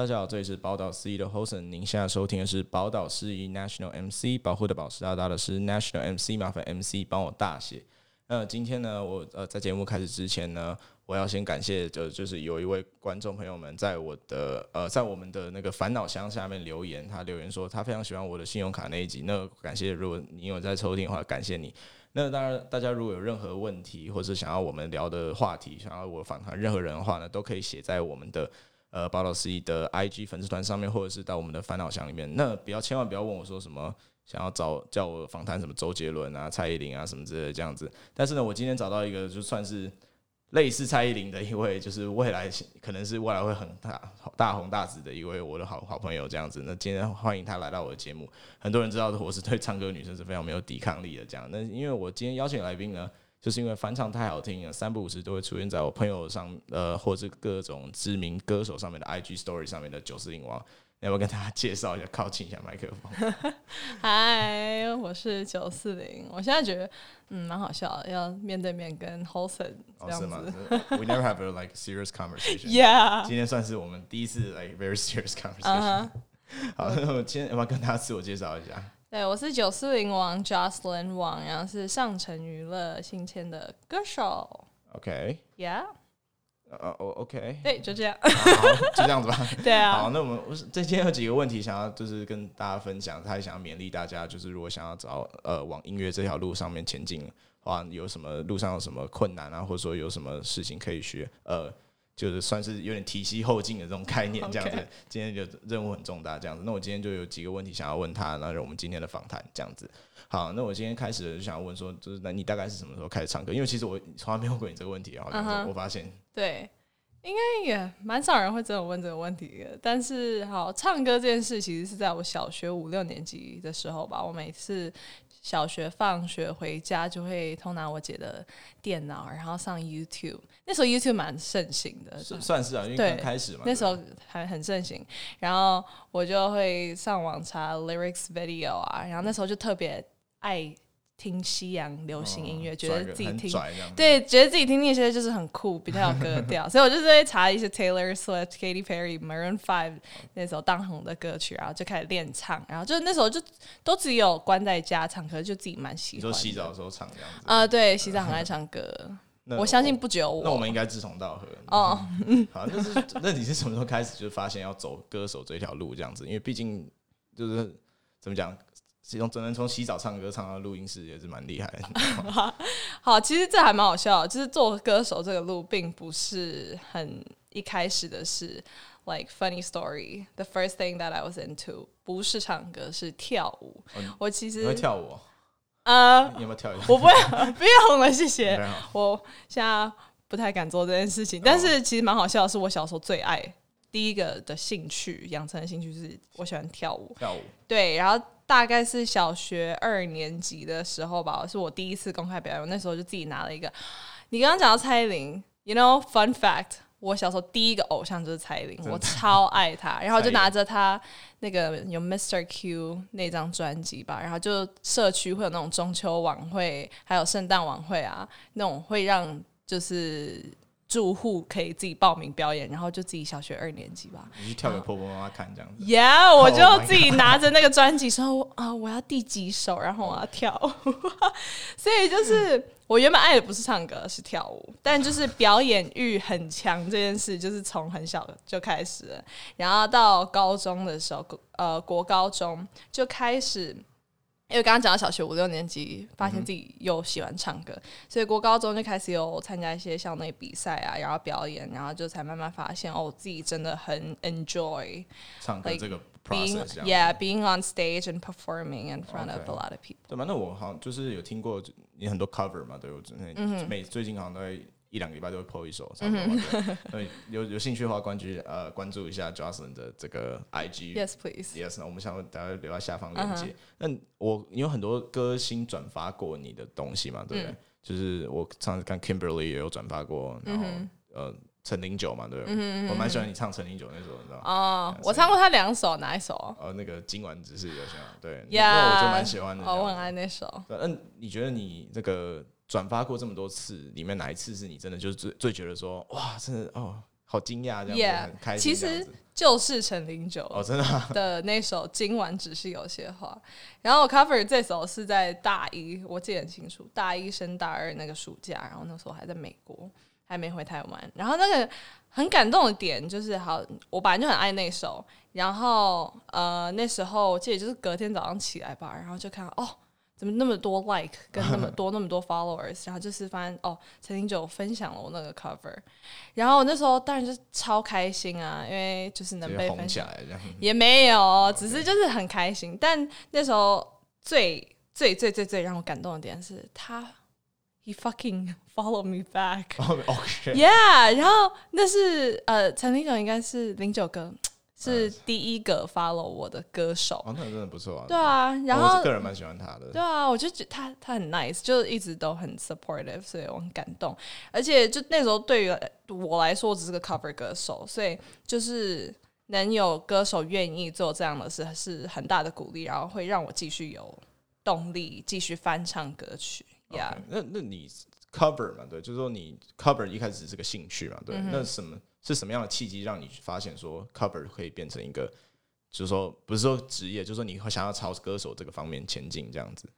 大家好，这里是宝岛司仪的 Hosen，您现在收听的是宝岛司仪 National MC，保护的宝石大大的是 National MC，麻烦 MC 帮我大写。那今天呢，我呃在节目开始之前呢，我要先感谢就就是有一位观众朋友们在我的呃在我们的那个烦恼箱下面留言，他留言说他非常喜欢我的信用卡那一集。那感谢，如果你有在收听的话，感谢你。那当然，大家如果有任何问题或者想要我们聊的话题，想要我访谈任何人的话呢，都可以写在我们的。呃，宝老师的 IG 粉丝团上面，或者是到我们的烦恼箱里面。那不要千万不要问我说什么想要找叫我访谈什么周杰伦啊、蔡依林啊什么之类的这样子。但是呢，我今天找到一个就算是类似蔡依林的一位，就是未来可能是未来会很大大红大紫的一位我的好好朋友这样子。那今天欢迎他来到我的节目。很多人知道，我是对唱歌女生是非常没有抵抗力的这样。那因为我今天邀请来宾呢。就是因为翻唱太好听了，三不五时都会出现在我朋友上，呃，或者各种知名歌手上面的 IG Story 上面的九四零王，要不要跟大家介绍一下？靠近一下麦克风。嗨，我是九四零。我现在觉得，嗯，蛮好笑的，要面对面跟 Hosen 这样子。Oh, We never have a like serious conversation. Yeah. 今天算是我们第一次 like very serious conversation. Uh-huh. 好，那我今天要不要跟大家自我介绍一下？对，我是九四零王 Jocelyn 王，然后是上城娱乐新签的歌手。OK，Yeah，呃，OK，对，就这样，好，就这样子吧。对啊，好，那我们这今天有几个问题想要就是跟大家分享，他也想要勉励大家，就是如果想要找呃往音乐这条路上面前进的话，有什么路上有什么困难啊，或者说有什么事情可以学，呃。就是算是有点提膝后进的这种概念，这样子。今天就任务很重大，这样子。那我今天就有几个问题想要问他，那我们今天的访谈这样子。好，那我今天开始就想要问说，就是那你大概是什么时候开始唱歌？因为其实我从来没有问过你这个问题啊。Uh. 我发现，对，应该也蛮少人会真的问这个问题的。但是，好，唱歌这件事其实是在我小学五六年级的时候吧。我每次。小学放学回家就会偷拿我姐的电脑，然后上 YouTube。那时候 YouTube 蛮盛行的，是算是啊，因为刚开始嘛。那时候还很盛行，然后我就会上网查 lyrics video 啊，然后那时候就特别爱。听西洋流行音乐，哦、觉得自己听对，觉得自己听那些就是很酷，比较有格调，所以我就是会查一些 Taylor Swift、Katy Perry、Maroon Five 那时候当红的歌曲，然后就开始练唱，然后就那时候就都只有关在家唱，可是就自己蛮喜欢。就洗澡的时候唱这样子啊、呃？对，洗澡很爱唱歌。我，我相信不只有我。那我们应该志同道合哦。好，那是那你是什么时候开始就发现要走歌手这条路这样子？因为毕竟就是怎么讲？其中只能从洗澡唱歌唱到录音室也是蛮厉害的。好，其实这还蛮好笑的，就是做歌手这个路并不是很一开始的事。Like funny story, the first thing that I was into 不是唱歌，是跳舞。哦、我其实会跳舞。呃，你有没有跳一下？我不会，不用了，谢谢。我现在不太敢做这件事情，但是其实蛮好笑的，是我小时候最爱第一个的兴趣，养成的兴趣是我喜欢跳舞。跳舞。对，然后。大概是小学二年级的时候吧，是我第一次公开表演。我那时候就自己拿了一个。你刚刚讲到蔡依林，you know fun fact，我小时候第一个偶像就是蔡依林，我超爱她。然后就拿着她那个有 Mr. Q 那张专辑吧，然后就社区会有那种中秋晚会，还有圣诞晚会啊，那种会让就是。住户可以自己报名表演，然后就自己小学二年级吧。你去跳给婆婆妈妈看这样子。Yeah，我就自己拿着那个专辑说啊，我要第几首，然后我要跳。所以就是我原本爱的不是唱歌，是跳舞，但就是表演欲很强这件事，就是从很小就开始了。然后到高中的时候，呃，国高中就开始。因为刚刚讲到小学五六年级，发现自己又喜欢唱歌，嗯、所以国高中就开始有参加一些校内比赛啊，然后表演，然后就才慢慢发现哦，自己真的很 enjoy 唱歌这个 process，yeah，being on stage and performing in front of a lot of people。对嘛？那我好像就是有听过你很多 cover 嘛，对我真的每最近好像都会。一两个礼拜都会 po 一首，所以、嗯、哼有有兴趣的话，关注呃关注一下 Jocelyn 的这个 IG。Yes, please. Yes，那我们想大家留在下方链接。那、uh huh. 我你有很多歌星转发过你的东西嘛？对不对？嗯、就是我上次看 Kimberly 也有转发过，然后、嗯、呃陈零九嘛，对不对？嗯、哼我蛮喜欢你唱陈零九那首，你知道吗？哦，我唱过他两首，哪一首？呃，那个今晚只是有些对，因为 Yeah, 我就蛮喜欢的。我很爱那首。那你觉得你这个？转发过这么多次，里面哪一次是你真的就是最最觉得说哇，真的哦，好惊讶这样子很开心。其实就是陈零九哦，真的的那首《今晚只是有些话》，然后我 cover 这首是在大一，我记得很清楚，大一升大二那个暑假，然后那时候还在美国，还没回台湾。然后那个很感动的点就是，好，我本来就很爱那首，然后呃那时候我记得就是隔天早上起来吧，然后就看到哦。怎么那么多 like 跟那么 多那么多 followers，然后就是发现哦，陈零九分享了我那个 cover，然后那时候当然就超开心啊，因为就是能被分享，也没有，只是就是很开心。但那时候最最最最最让我感动的点是他，he fucking follow me back，yeah，然后那是呃陈零九应该是零九哥。是第一个 follow 我的歌手，哦，那真的不错啊。对啊，然后我个人蛮喜欢他的。对啊，我就觉得他他很 nice，就一直都很 supportive，所以我很感动。而且就那时候对于我来说，我只是个 cover 歌手，所以就是能有歌手愿意做这样的事，是很大的鼓励，然后会让我继续有动力继续翻唱歌曲。那那你 cover 嘛？对，就是说你 cover 一开始只是个兴趣嘛？对，嗯、那什么？是什么样的契机让你发现说 cover 可以变成一个，就是说不是说职业，就是说你会想要朝歌手这个方面前进这样子？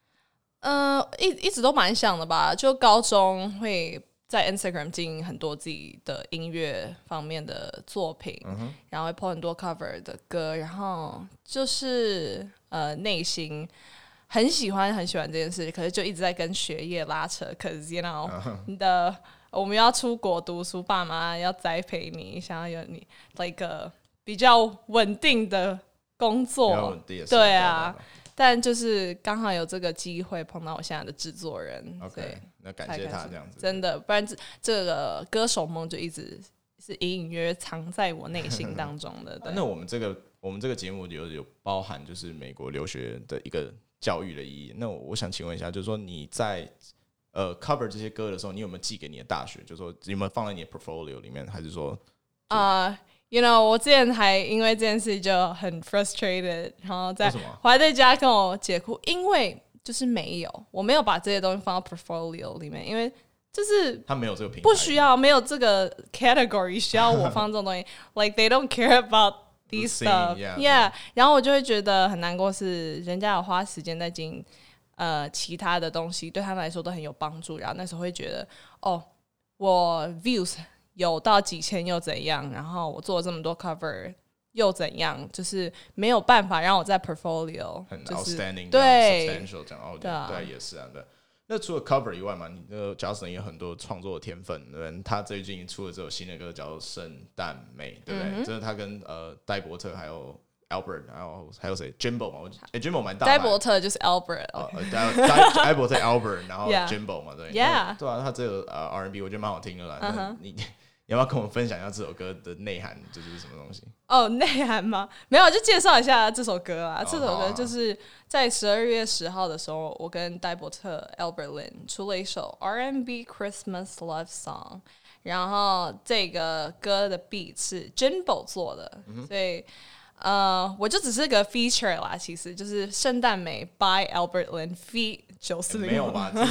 呃，一一直都蛮想的吧。就高中会在 Instagram 经营很多自己的音乐方面的作品，嗯、然后会 po 很多 cover 的歌，然后就是呃内心很喜欢很喜欢这件事，可是就一直在跟学业拉扯，可是 you know 你的。嗯我们要出国读书，爸妈要栽培你，想要有你一个比较稳定的工作，对啊。但就是刚好有这个机会碰到我现在的制作人，OK，那感谢他这样子，真的，不然这这个歌手梦就一直是隐隐约约藏在我内心 当中的。那我们这个我们这个节目有有包含就是美国留学的一个教育的意义。那我，我想请问一下，就是说你在。呃，cover 这些歌的时候，你有没有寄给你的大学？就是说有没有放在你的 portfolio 里面，还是说啊、uh,，you know，我之前还因为这件事就很 frustrated，然后在我还在家跟我姐哭，因为就是没有，我没有把这些东西放到 portfolio 里面，因为就是他没有这个品，不需要没有这个 category 需要我放这种东西，like they don't care about these stuff，yeah，, yeah. 然后我就会觉得很难过，是人家有花时间在经营。呃，其他的东西对他们来说都很有帮助，然后那时候会觉得，哦，我 views 有到几千又怎样？然后我做了这么多 cover 又怎样？就是没有办法让我在 portfolio 很 outstanding，对，substantial 这样哦，对，也是啊，对。那除了 cover 以外嘛，你的 Jocelyn 也有很多创作的天分，对，他最近出了这首新的歌叫《圣诞美》，对不对？嗯、这是他跟呃戴伯特还有。Albert，然后还有谁？Jimbo 嘛，我哎，Jimbo 蛮大。戴伯特就是 Albert，哦，戴戴伯特 Albert，然后 Jimbo 嘛，对，Yeah，对啊，他这个呃 R&B 我觉得蛮好听的啦。Uh -huh. 你要不要跟我们分享一下这首歌的内涵，就是什么东西？哦，内涵吗？没有，就介绍一下这首歌啊。Oh, 这首歌就是在十二月十号的时候，我跟戴伯特 Albert Lin 出了一首 R&B Christmas Love Song，然后这个歌的 beat 是 Jimbo 做的，mm -hmm. 所以。呃，我就只是个 feature 啦，其实就是圣诞美 by Albert Lin feat 九四零。没有吧？这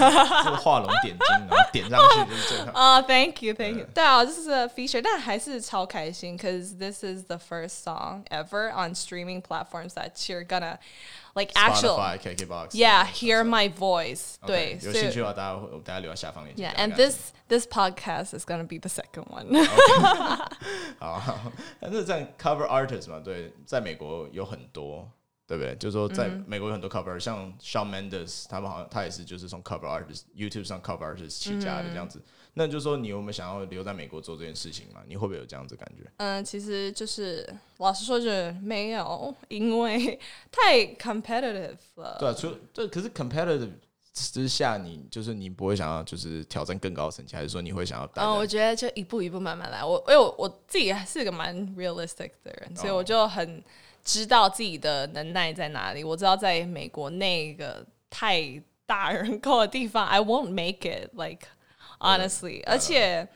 个画龙点睛，然后点上去就是这样。啊、uh,，Thank you，Thank you。对啊，这是 feature，但还是超开心，cause this is the first song ever on streaming platforms that you're gonna like actual Spotify, KKBOX, yeah, hear my voice、okay,。对，有兴趣的话，大家大家留在下方链接。Yeah，and this this podcast is gonna be the second one。 Okay. 好，但是在 cover artist 嘛，对，在美国有很多， 对不对？就是说，在美国有很多 cover，、嗯、像 Shawn Mendes，他们好像他也是就是从 cover artist YouTube 上 cover artist 起家的这样子。嗯、那就是说，你有没有想要留在美国做这件事情嘛？你会不会有这样子感觉？嗯，其实就是老实说，就是没有，因为太 competitive 了。对啊，除对，可是 competitive。之下，你就是你不会想要就是挑战更高的层级，还是说你会想要？嗯，我觉得就一步一步慢慢来。我因为我，我自己还是个蛮 realistic 的人，所以我就很知道自己的能耐在哪里。我知道在美国那个太大人口的地方，I won't make it like honestly，而且。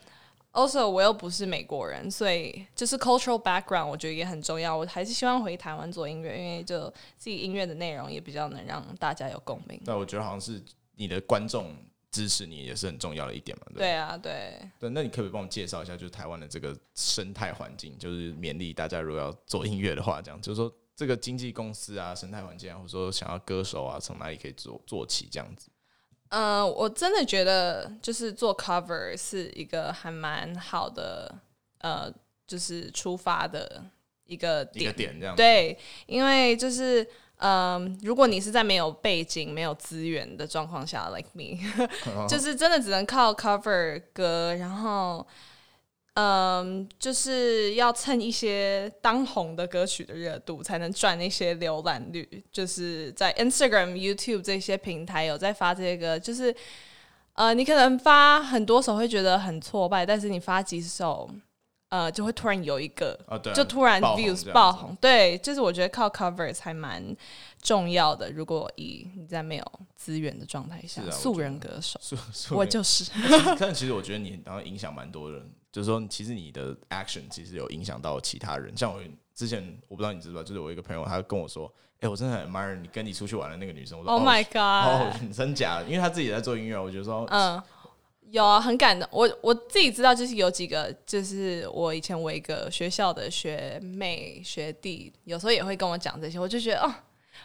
Also，我又不是美国人，所以就是 cultural background，我觉得也很重要。我还是希望回台湾做音乐，因为就自己音乐的内容也比较能让大家有共鸣。对，我觉得好像是你的观众支持你也是很重要的一点嘛。对，对啊，对。对，那你可不可以帮我介绍一下，就是台湾的这个生态环境，就是勉励大家如果要做音乐的话，这样就是说这个经纪公司啊、生态环境啊，或者说想要歌手啊，从哪里可以做做起这样子？嗯、呃，我真的觉得就是做 cover 是一个还蛮好的，呃，就是出发的一个点，一个点这样。对，因为就是。嗯，如果你是在没有背景、没有资源的状况下，like me，就是真的只能靠 cover 歌，然后，嗯，就是要蹭一些当红的歌曲的热度，才能赚那些浏览率。就是在 Instagram、YouTube 这些平台有在发这些歌，就是，呃，你可能发很多首会觉得很挫败，但是你发几首。呃，就会突然有一个，哦、就突然 views 爆红，红，对，就是我觉得靠 covers 还蛮重要的。如果以你在没有资源的状态下，啊、素人歌手，我，我就是。但其实我觉得你然后影响蛮多人，就是说，其实你的 action 其实有影响到其他人。像我之前，我不知道你知不知道，就是我一个朋友，他跟我说，哎、欸，我真的很 admire 你跟你出去玩的那个女生。我说 Oh my god，哦，真假？因为他自己在做音乐，我觉得说，嗯。有啊，很感动。我我自己知道，就是有几个，就是我以前我一个学校的学妹学弟，有时候也会跟我讲这些，我就觉得哦，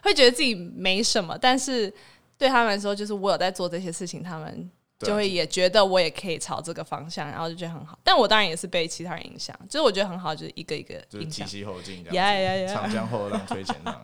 会觉得自己没什么，但是对他们来说，就是我有在做这些事情，他们就会也觉得我也可以朝这个方向，然后就觉得很好。但我当然也是被其他人影响，就是我觉得很好，就是一个一个就是提携后进，这样子，呀呀呀，长江后浪推前浪。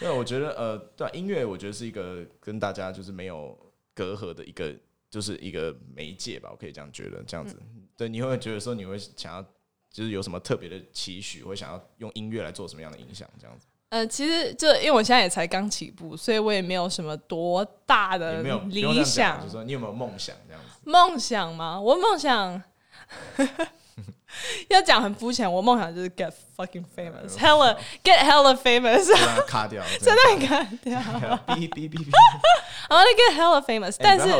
因为我觉得呃，对音乐，我觉得是一个跟大家就是没有隔阂的一个。就是一个媒介吧，我可以这样觉得，这样子，嗯、对，你会觉得说你会想要，就是有什么特别的期许，会想要用音乐来做什么样的影响，这样子。呃，其实就因为我现在也才刚起步，所以我也没有什么多大的理想。就是说你有没有梦想这样子？梦想吗？我梦想。要讲很肤浅，我梦想就是 get fucking famous，hella get hella famous，卡掉，真的卡掉，哔哔哔哔，I wanna get hella famous，但是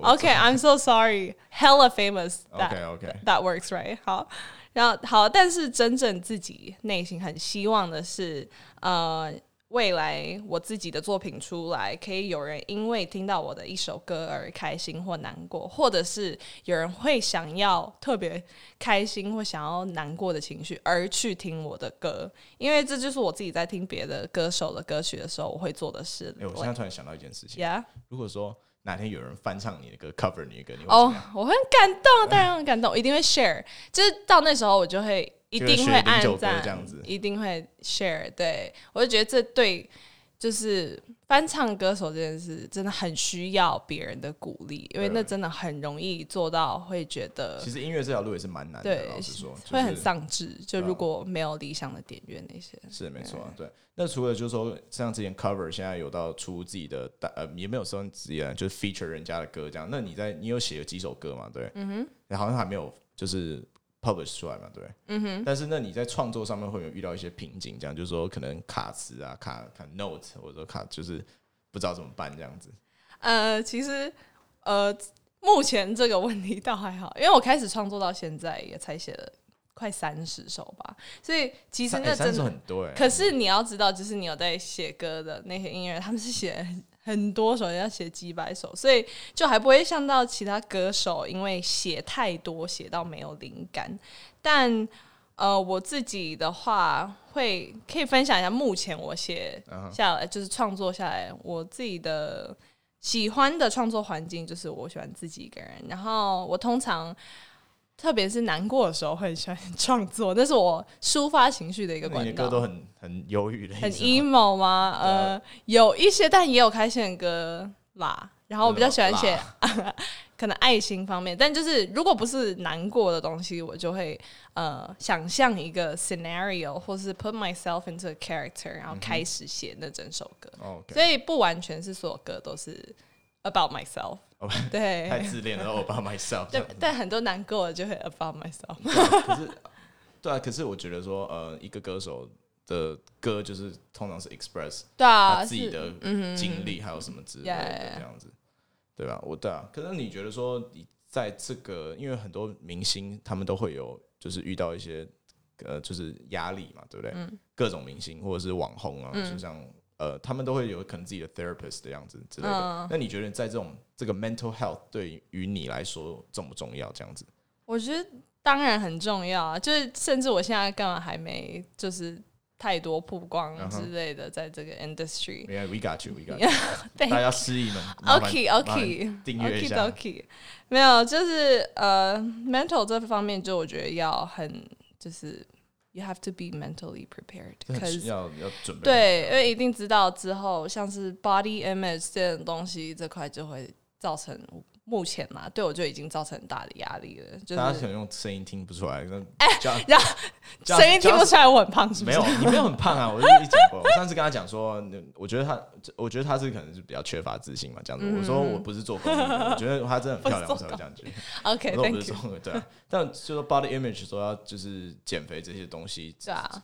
OK，I'm so sorry，hella famous，OK OK，that works right，好，然后好，但是真正自己内心很希望的是，呃。 未来我自己的作品出来，可以有人因为听到我的一首歌而开心或难过，或者是有人会想要特别开心或想要难过的情绪而去听我的歌，因为这就是我自己在听别的歌手的歌曲的时候我会做的事。哎、欸，我现在突然想到一件事情?如果说哪天有人翻唱你的歌，cover 你的歌，你会哦，oh, 我很感动，当然很感动，我一定会 share，就是到那时候我就会。一定会按赞，一定会 share。对，我就觉得这对就是翻唱歌手这件事真的很需要别人的鼓励，因为那真的很容易做到会觉得。其实音乐这条路也是蛮难的，对，老实说，就是、会很丧志。就如果没有理想的点阅那些，是没错。对，那除了就是说像之前 cover，现在有到出自己的，呃，也没有说自己就是 feature 人家的歌这样。那你在你有写了几首歌嘛？对，嗯哼，好像还没有就是。Publish 出来嘛，对，嗯哼。但是那你在创作上面会有遇到一些瓶颈，这样就是说可能卡词啊、卡卡 note，或者说卡就是不知道怎么办这样子。呃，其实呃，目前这个问题倒还好，因为我开始创作到现在也才写了快三十首吧，所以其实那真的、欸、很多哎。可是你要知道，就是你有在写歌的那些音乐人，他们是写。很多首要写几百首，所以就还不会像到其他歌手，因为写太多写到没有灵感。但呃，我自己的话会可以分享一下，目前我写下来就是创作下来，我自己的喜欢的创作环境就是我喜欢自己一个人，然后我通常。特别是难过的时候会喜欢创作，那是我抒发情绪的一个管道。你的歌都很很忧郁的，很 emo 吗？呃，有一些，但也有开心的歌啦。然后我比较喜欢写 可能爱情方面，但就是如果不是难过的东西，我就会呃想象一个 scenario，或是 put myself into a character，然后开始写那整首歌。所以不完全是所有歌都是 about myself。对，太自恋了，about myself。对，但很多难过的就会 about myself。可是，对啊，可是我觉得说，呃，一个歌手的歌就是通常是 express 对啊他自己的经历，还有什么之类的这样子，对吧？我对啊，可是你觉得说，你在这个，因为很多明星他们都会有，就是遇到一些呃，就是压力嘛，对不对？各种明星或者是网红啊，就像呃，他们都会有可能自己的 therapist 的样子之类的。嗯、那你觉得在这种这个 mental health 对于你来说重不重要？这样子？我觉得当然很重要啊，就是甚至我现在根本还没就是。太多曝光之类的，在这个 industry。Yeah, we got you, we got you. 大家失忆们，OK OK，订阅一下。OK，没有，就是呃，mental 这方面，就我觉得要很，就是 you have to be mentally prepared，要要准备。对，因为一定知道之后，像是 body image 这种东西，这块就会造成。 目前嘛，对我就已经造成很大的压力了。就是、大家可能用声音听不出来，那 哎，然后声音听不出来我很胖是不是？没有，你没有很胖啊。我就一讲过，我上次跟他讲说，我觉得他，我觉得他是可能是比较缺乏自信嘛，这样子。嗯、我说我不是做公益，我觉得他真的 很漂亮，我才会这样觉得。OK，我不是做对、啊，但就说 body image 说要就是减肥这些东西，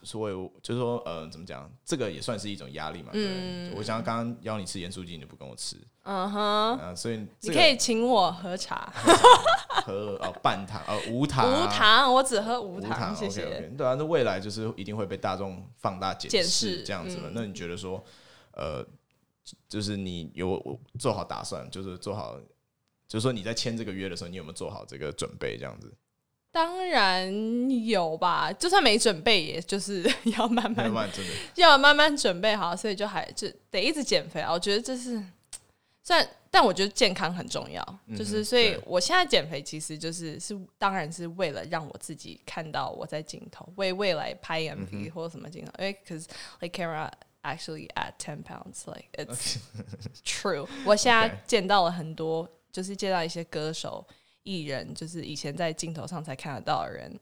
所以就是说，呃，怎么讲，这个也算是一种压力嘛。嗯，我想刚刚邀你吃盐酥鸡，你不跟我吃。嗯哼，啊，所以你可以请我喝茶，喝哦半糖哦无糖，无糖，我只喝无糖，谢谢。对啊，那未来就是一定会被大众放大检视这样子了。那你觉得说，呃，就是你有做好打算，就是做好，就是说你在签这个约的时候，你有没有做好这个准备？这样子？当然有吧，就算没准备，也就是 要慢慢，慢慢要慢慢准备好，所以就还就得一直减肥啊。我觉得这是。但但我觉得健康很重要，就是所以我现在减肥其实就是是当然是为了让我自己看到我在镜头，为未来拍 MV 或者什么镜头，因为 cause like camera actually at ten pounds like it's true。我现在见到了很多，就是见到一些歌手。艺人就是以前在镜头上才看得到的人，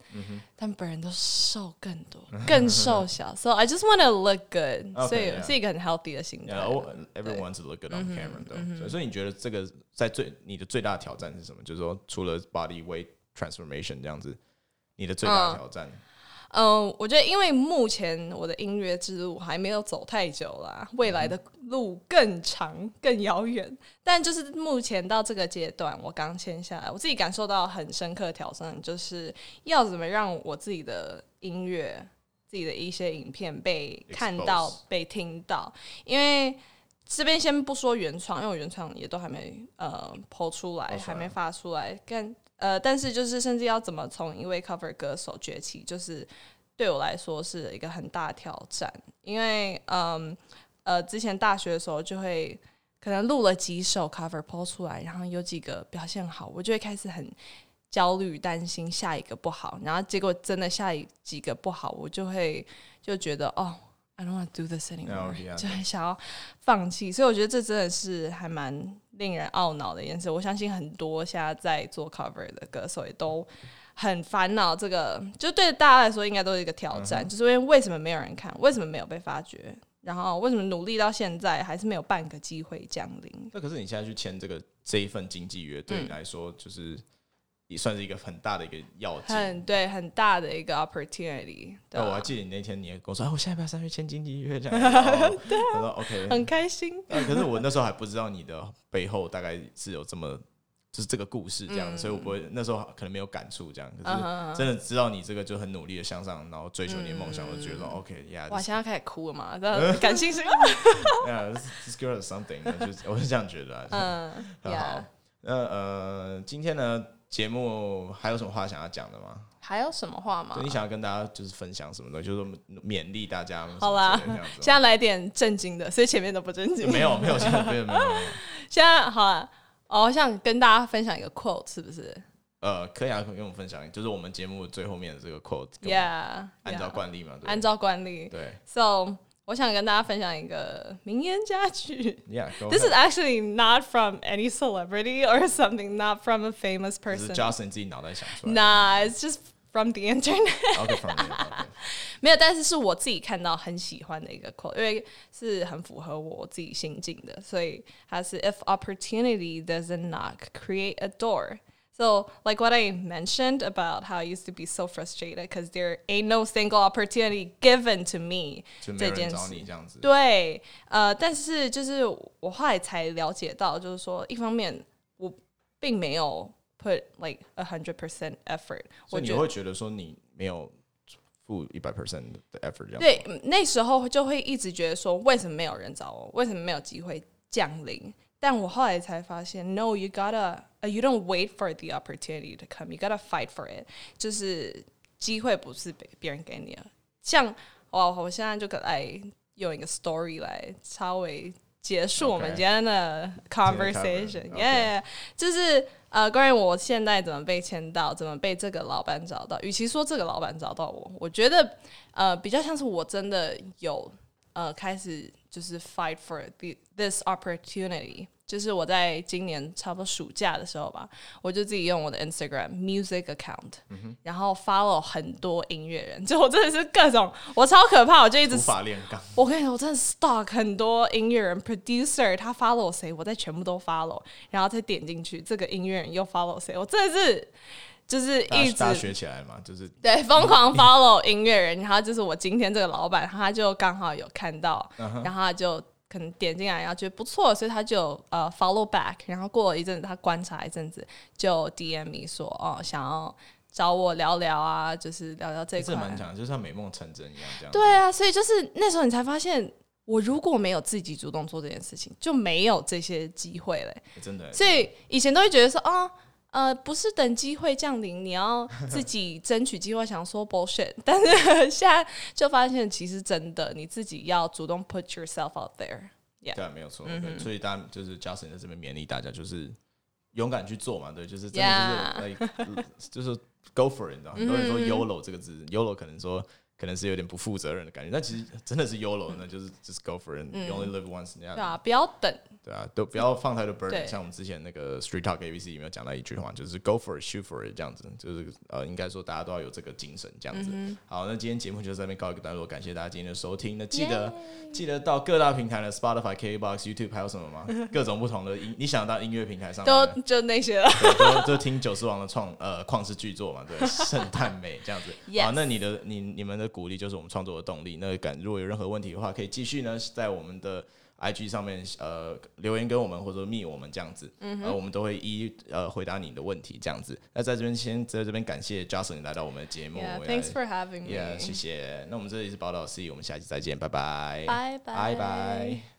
但本人都瘦更多，更瘦小。So I just want to look good，所以是一个很 healthy 的心态。Everyone wants to look good on camera，对。所以你觉得这个在最你的最大挑战是什么？就是说，除了 body weight transformation 这样子，你的最大挑战？嗯嗯，uh, 我觉得因为目前我的音乐之路还没有走太久啦，未来的路更长更遥远。但就是目前到这个阶段，我刚签下来，我自己感受到很深刻的挑战，就是要怎么让我自己的音乐、自己的一些影片被看到、Expose. 被听到。因为这边先不说原创，因为我原创也都还没呃抛出来.还没发出来，跟。呃，但是就是甚至要怎么从一位 cover 歌手崛起，就是对我来说是一个很大的挑战。因为，嗯，呃，之前大学的时候就会可能录了几首 cover po 出来，然后有几个表现好，我就会开始很焦虑，担心下一个不好。然后结果真的下一几个不好，我就会就觉得哦，I don't want to do this anymore，就很想要放弃。所以我觉得这真的是还蛮。令人懊恼的一件事，我相信很多现在在做 cover 的歌手也都很烦恼。这个就对大家来说应该都是一个挑战，嗯、就是因为为什么没有人看，为什么没有被发掘，然后为什么努力到现在还是没有半个机会降临？那可是你现在去签这个这一份经纪约，对你来说就是。嗯也算是一个很大的一个要件，很对，很大的一个 opportunity。对，我还记得你那天你也跟我说，哎，我现在要不要上去签经纪约这样？对，我说 OK，很开心。可是我那时候还不知道你的背后大概是有这么，就是这个故事这样，所以我不会那时候可能没有感触这样。可是真的知道你这个就很努力的向上，然后追求你的梦想，我就觉得 OK，呀。哇，现在开始哭了嘛？感性是，Yeah，this girl is something，就是我是这样觉得。嗯，好。那呃，今天呢？节目还有什么话想要讲的吗？还有什么话吗？你想要跟大家就是分享什么的，就是勉励大家。好啦，现在来点正经的，所以前面都不正经。没有，没有，现在没有，没有。现在好了，哦，我想跟大家分享一个 quote，是不是？呃，可以啊，可跟我分享，就是我们节目最后面的这个 quote。Yeah，按照惯例嘛，按照惯例。对，So。我想跟大家分享一个名言佳句。Yeah, this is actually not from any celebrity or something, not from a famous person. Justin 自己脑袋想出来。Nah, it's just from the internet. Okay, from the internet. 没有，但是是我自己看到很喜欢的一个 quote，因为是很符合我自己心境的，所以它是 If opportunity doesn't knock, create a door. So, like what I mentioned about how I used to be so frustrated because there ain't no single opportunity given to me 这件事，对，呃，但是就是我后来才了解到，就是说，一方面我并没有 put like a hundred percent effort，所以你会觉得说你没有 负一百 percent 的 effort 这样。对，那时候就会一直觉得说，为什么没有人找我？为什么没有机会降临？ 但我后来才发现，No，you gotta，you don't wait for the opportunity to come，you gotta fight for it。就是机会不是别别人给你的。像我，我现在就可来用一个 story 来稍微结束我们今天的 conversation。Yeah，就是呃，关于我现在怎么被签到，怎么被这个老板找到。与其说这个老板找到我，我觉得呃，比较像是我真的有呃开始。就是 fight for the this opportunity，就是我在今年差不多暑假的时候吧，我就自己用我的 Instagram music account，、嗯、然后 follow 很多音乐人，就我真的是各种，我超可怕，我就一直无法练钢。我跟你说，我真的 stalk 很多音乐人 producer，他 follow 谁，我再全部都 follow，然后再点进去，这个音乐人又 follow 谁，我真的是。就是一直学起来嘛，就是对疯狂 follow 音乐人，然后就是我今天这个老板，他就刚好有看到，然后他就可能点进来，然后觉得不错，所以他就呃 follow back，然后过了一阵子，他观察一阵子，就 DM me 说哦，想要找我聊聊啊，就是聊聊这块，这蛮强，就像美梦成真一样这样。对啊，所以就是那时候你才发现，我如果没有自己主动做这件事情，就没有这些机会嘞。真的，所以以前都会觉得说哦。呃，不是等机会降临，你要自己争取机会。想说 bullshit，但是 现在就发现，其实真的你自己要主动 put yourself out there。Yeah. 对，没有错。嗯、所以大家就是 Justin 在这边勉励大家，就是勇敢去做嘛。对，就是真的就是 like, 就是 go for it。你知道，很多人说 YOLO 这个字、嗯、YOLO 可能说。可能是有点不负责任的感觉，但其实真的是 YOLO 呢，就是就是 go for it，you only live once。对啊，不要等。对啊，都不要放太多 burden。像我们之前那个 Street Talk ABC 里面有讲到一句话，就是 go for it，shoot for it，这样子，就是呃，应该说大家都要有这个精神，这样子。好，那今天节目就在这边告一个段落，感谢大家今天的收听。那记得记得到各大平台的 Spotify、KKBOX、YouTube 还有什么吗？各种不同的音，你想到音乐平台上都就那些了。就就听九四王的创呃旷世巨作嘛，对，圣诞美这样子。好，那你的你你们的鼓励就是我们创作的动力，那感如果有任何问题的话，可以继续呢在我们的 IG 上面呃留言给我们或者密我们这样子，嗯，呃我们都会一一呃回答你的问题这样子。那在这边先在这边感谢 Justin 来到我们的节目。yeah，Thanks for having me，yeah, 谢谢。那我们这里是宝岛 C，我们下期再见，拜拜，拜拜，拜拜。